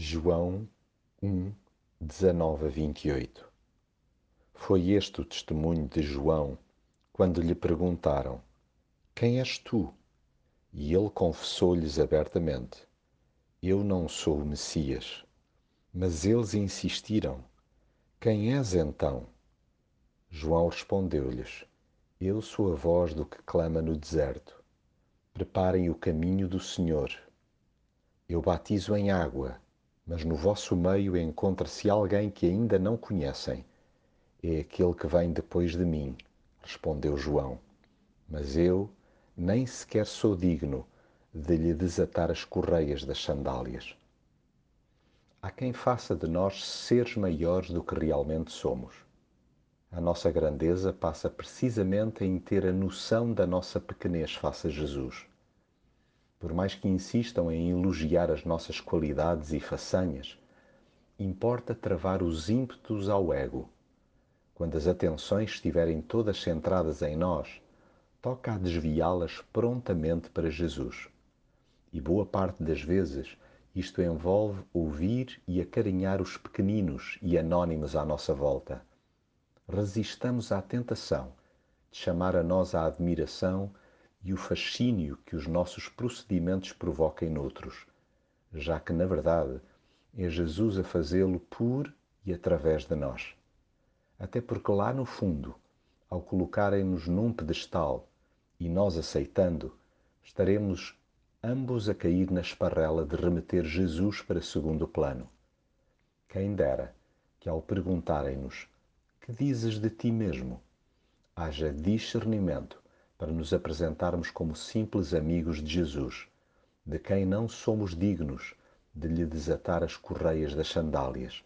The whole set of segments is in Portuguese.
João 1, 19 a 28 Foi este o testemunho de João quando lhe perguntaram: Quem és tu? E ele confessou-lhes abertamente: Eu não sou o Messias. Mas eles insistiram: Quem és então? João respondeu-lhes: Eu sou a voz do que clama no deserto. Preparem o caminho do Senhor. Eu batizo em água mas no vosso meio encontra-se alguém que ainda não conhecem. É aquele que vem depois de mim, respondeu João. Mas eu nem sequer sou digno de lhe desatar as correias das sandálias. Há quem faça de nós seres maiores do que realmente somos. A nossa grandeza passa precisamente em ter a noção da nossa pequenez face a Jesus por mais que insistam em elogiar as nossas qualidades e façanhas, importa travar os ímpetos ao ego. Quando as atenções estiverem todas centradas em nós, toca a desviá-las prontamente para Jesus. E boa parte das vezes isto envolve ouvir e acarinhar os pequeninos e anônimos à nossa volta. Resistamos à tentação de chamar a nós a admiração e o fascínio que os nossos procedimentos provoquem noutros, já que, na verdade, é Jesus a fazê-lo por e através de nós. Até porque lá no fundo, ao colocarem-nos num pedestal e nós aceitando, estaremos ambos a cair na esparrela de remeter Jesus para segundo plano. Quem dera que ao perguntarem-nos: Que dizes de ti mesmo? haja discernimento para nos apresentarmos como simples amigos de Jesus, de quem não somos dignos de lhe desatar as correias das sandálias,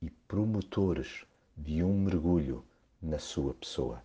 e promotores de um mergulho na sua pessoa.